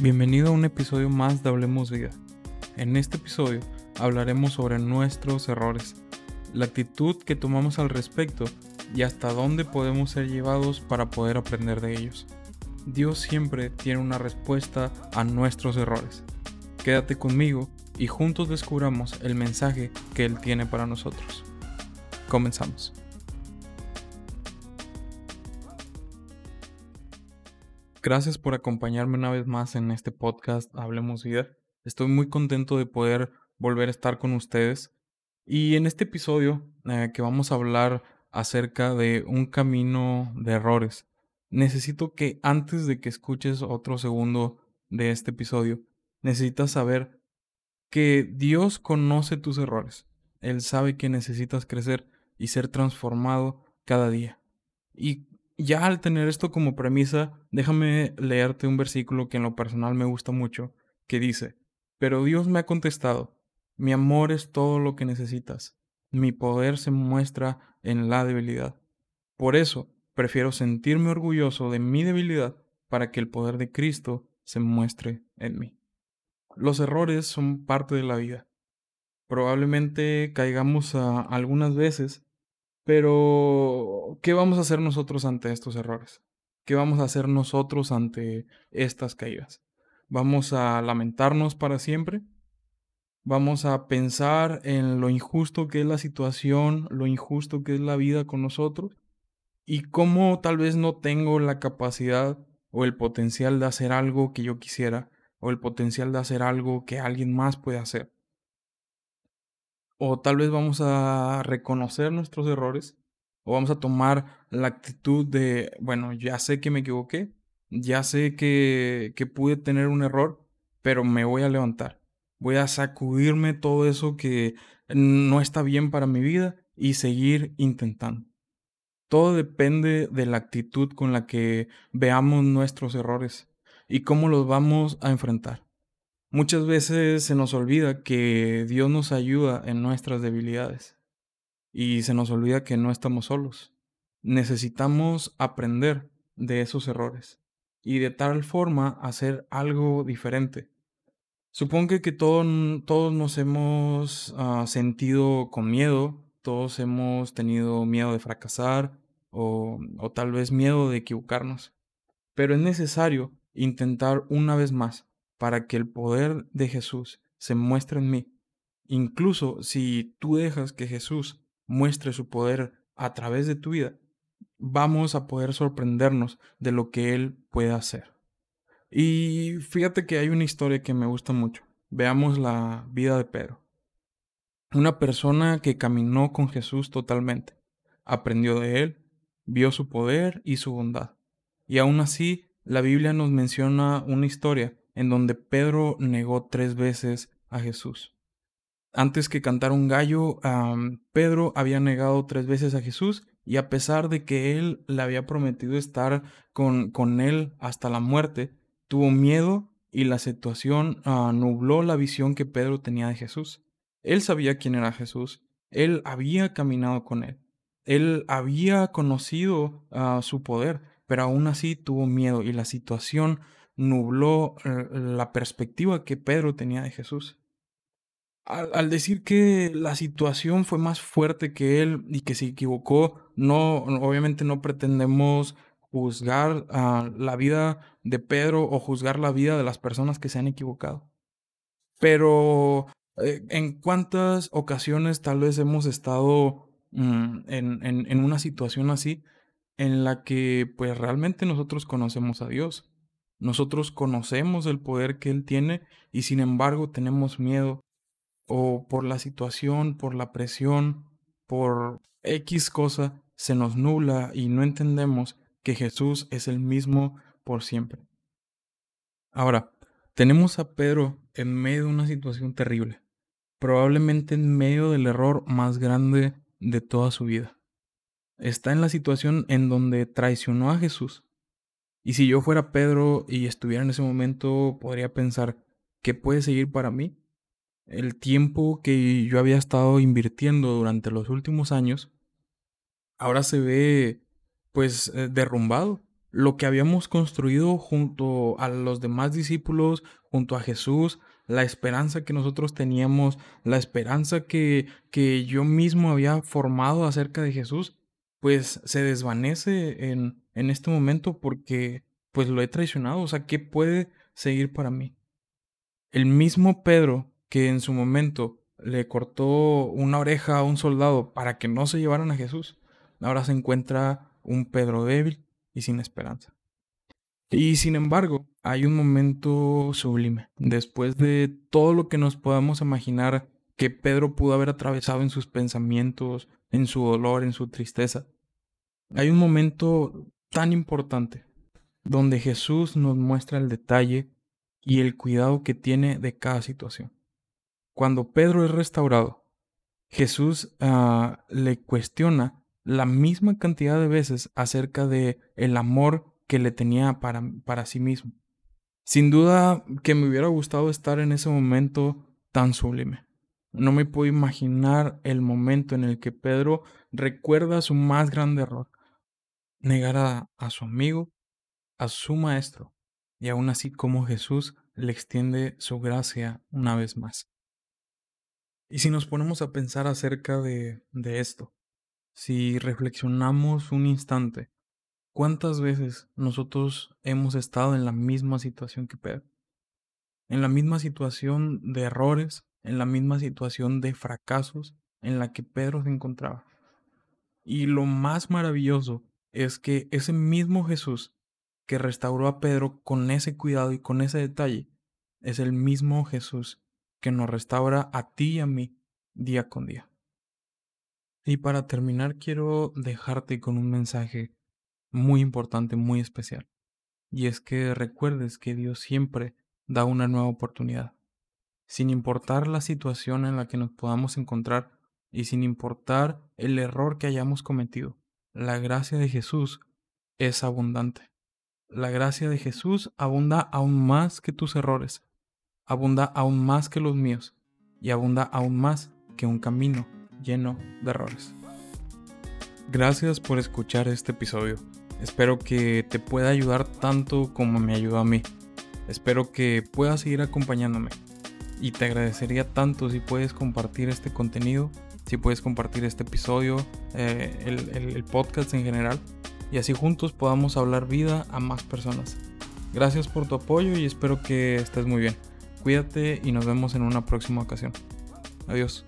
Bienvenido a un episodio más de Hablemos Vida. En este episodio hablaremos sobre nuestros errores, la actitud que tomamos al respecto y hasta dónde podemos ser llevados para poder aprender de ellos. Dios siempre tiene una respuesta a nuestros errores. Quédate conmigo y juntos descubramos el mensaje que Él tiene para nosotros. Comenzamos. Gracias por acompañarme una vez más en este podcast Hablemos Vida. Estoy muy contento de poder volver a estar con ustedes. Y en este episodio eh, que vamos a hablar acerca de un camino de errores, necesito que antes de que escuches otro segundo de este episodio, necesitas saber que Dios conoce tus errores. Él sabe que necesitas crecer y ser transformado cada día. Y ya al tener esto como premisa, déjame leerte un versículo que en lo personal me gusta mucho, que dice, Pero Dios me ha contestado, mi amor es todo lo que necesitas, mi poder se muestra en la debilidad. Por eso, prefiero sentirme orgulloso de mi debilidad para que el poder de Cristo se muestre en mí. Los errores son parte de la vida. Probablemente caigamos algunas veces pero, ¿qué vamos a hacer nosotros ante estos errores? ¿Qué vamos a hacer nosotros ante estas caídas? ¿Vamos a lamentarnos para siempre? ¿Vamos a pensar en lo injusto que es la situación, lo injusto que es la vida con nosotros? ¿Y cómo tal vez no tengo la capacidad o el potencial de hacer algo que yo quisiera o el potencial de hacer algo que alguien más puede hacer? O tal vez vamos a reconocer nuestros errores o vamos a tomar la actitud de, bueno, ya sé que me equivoqué, ya sé que, que pude tener un error, pero me voy a levantar. Voy a sacudirme todo eso que no está bien para mi vida y seguir intentando. Todo depende de la actitud con la que veamos nuestros errores y cómo los vamos a enfrentar. Muchas veces se nos olvida que Dios nos ayuda en nuestras debilidades y se nos olvida que no estamos solos. Necesitamos aprender de esos errores y de tal forma hacer algo diferente. Supongo que todos nos hemos ah, sentido con miedo, todos hemos tenido miedo de fracasar o tal vez miedo de equivocarnos, pero es necesario intentar una vez más para que el poder de Jesús se muestre en mí. Incluso si tú dejas que Jesús muestre su poder a través de tu vida, vamos a poder sorprendernos de lo que Él puede hacer. Y fíjate que hay una historia que me gusta mucho. Veamos la vida de Pedro. Una persona que caminó con Jesús totalmente, aprendió de Él, vio su poder y su bondad. Y aún así, la Biblia nos menciona una historia en donde Pedro negó tres veces a Jesús. Antes que cantar un gallo, Pedro había negado tres veces a Jesús y a pesar de que él le había prometido estar con, con él hasta la muerte, tuvo miedo y la situación ah, nubló la visión que Pedro tenía de Jesús. Él sabía quién era Jesús, él había caminado con él, él había conocido ah, su poder, pero aún así tuvo miedo y la situación nubló eh, la perspectiva que Pedro tenía de Jesús. Al, decir que la situación fue más fuerte que él y que se equivocó, no, obviamente no pretendemos juzgar la vida de Pedro o juzgar la vida de las personas que se han equivocado. Pero eh, en cuántas ocasiones tal vez hemos estado mm, en, en una situación así en la que pues realmente nosotros conocemos a Dios nosotros conocemos el poder que Él tiene y sin embargo tenemos miedo o por la situación, por la presión, por X cosa, se nos nula y no entendemos que Jesús es el mismo por siempre. Ahora, tenemos a Pedro en medio de una situación terrible, probablemente en medio del error más grande de toda su vida. Está en la situación en donde traicionó a Jesús, y si yo fuera Pedro y estuviera en ese momento, podría pensar, ¿qué puede seguir para mí? El tiempo que yo había estado invirtiendo durante los últimos años, ahora se ve pues eh, derrumbado. lo que habíamos construido junto a los demás discípulos, junto a Jesús, la esperanza que nosotros teníamos, la esperanza que, que yo mismo había formado acerca de Jesús, pues se desvanece en, en este momento porque pues lo he traicionado. O sea, ¿qué puede seguir para mí? El mismo Pedro que en su momento le cortó una oreja a un soldado para que no se llevaran a Jesús, ahora se encuentra un Pedro débil y sin esperanza. Y sin embargo, hay un momento sublime. Después de todo lo que nos podamos imaginar que Pedro pudo haber atravesado en sus pensamientos, en su dolor, en su tristeza, hay un momento tan importante donde Jesús nos muestra el detalle y el cuidado que tiene de cada situación. Cuando Pedro es restaurado, Jesús uh, le cuestiona la misma cantidad de veces acerca de el amor que le tenía para, para sí mismo. Sin duda que me hubiera gustado estar en ese momento tan sublime. No me puedo imaginar el momento en el que Pedro recuerda su más grande error, negar a, su amigo, a su maestro, y aún así como Jesús le extiende su gracia una vez más. Y si nos ponemos a pensar acerca de, de esto, si reflexionamos un instante, ¿cuántas veces nosotros hemos estado en la misma situación que Pedro? En la misma situación de errores, en la misma situación de fracasos en la que Pedro se encontraba. Y lo más maravilloso es que ese mismo Jesús que restauró a Pedro con ese cuidado y con ese detalle, es el mismo Jesús que nos restaura a ti y a mí día con día. Y para terminar quiero dejarte con un mensaje muy importante, muy especial. Y es que recuerdes que Dios siempre da una nueva oportunidad. Sin importar la situación en la que nos podamos encontrar y sin importar el error que hayamos cometido, la gracia de Jesús es abundante. La gracia de Jesús abunda aún más que tus errores, abunda aún más que los míos y abunda aún más que un camino lleno de errores. Gracias por escuchar este episodio. Espero que te pueda ayudar tanto como me ayudó a mí. Espero que puedas seguir acompañándome. Y te agradecería tanto si puedes compartir este contenido, si puedes compartir este episodio, eh, el, el podcast en general. Y así juntos podamos hablar vida a más personas. Gracias por tu apoyo y espero que estés muy bien. Cuídate y nos vemos en una próxima ocasión. Adiós.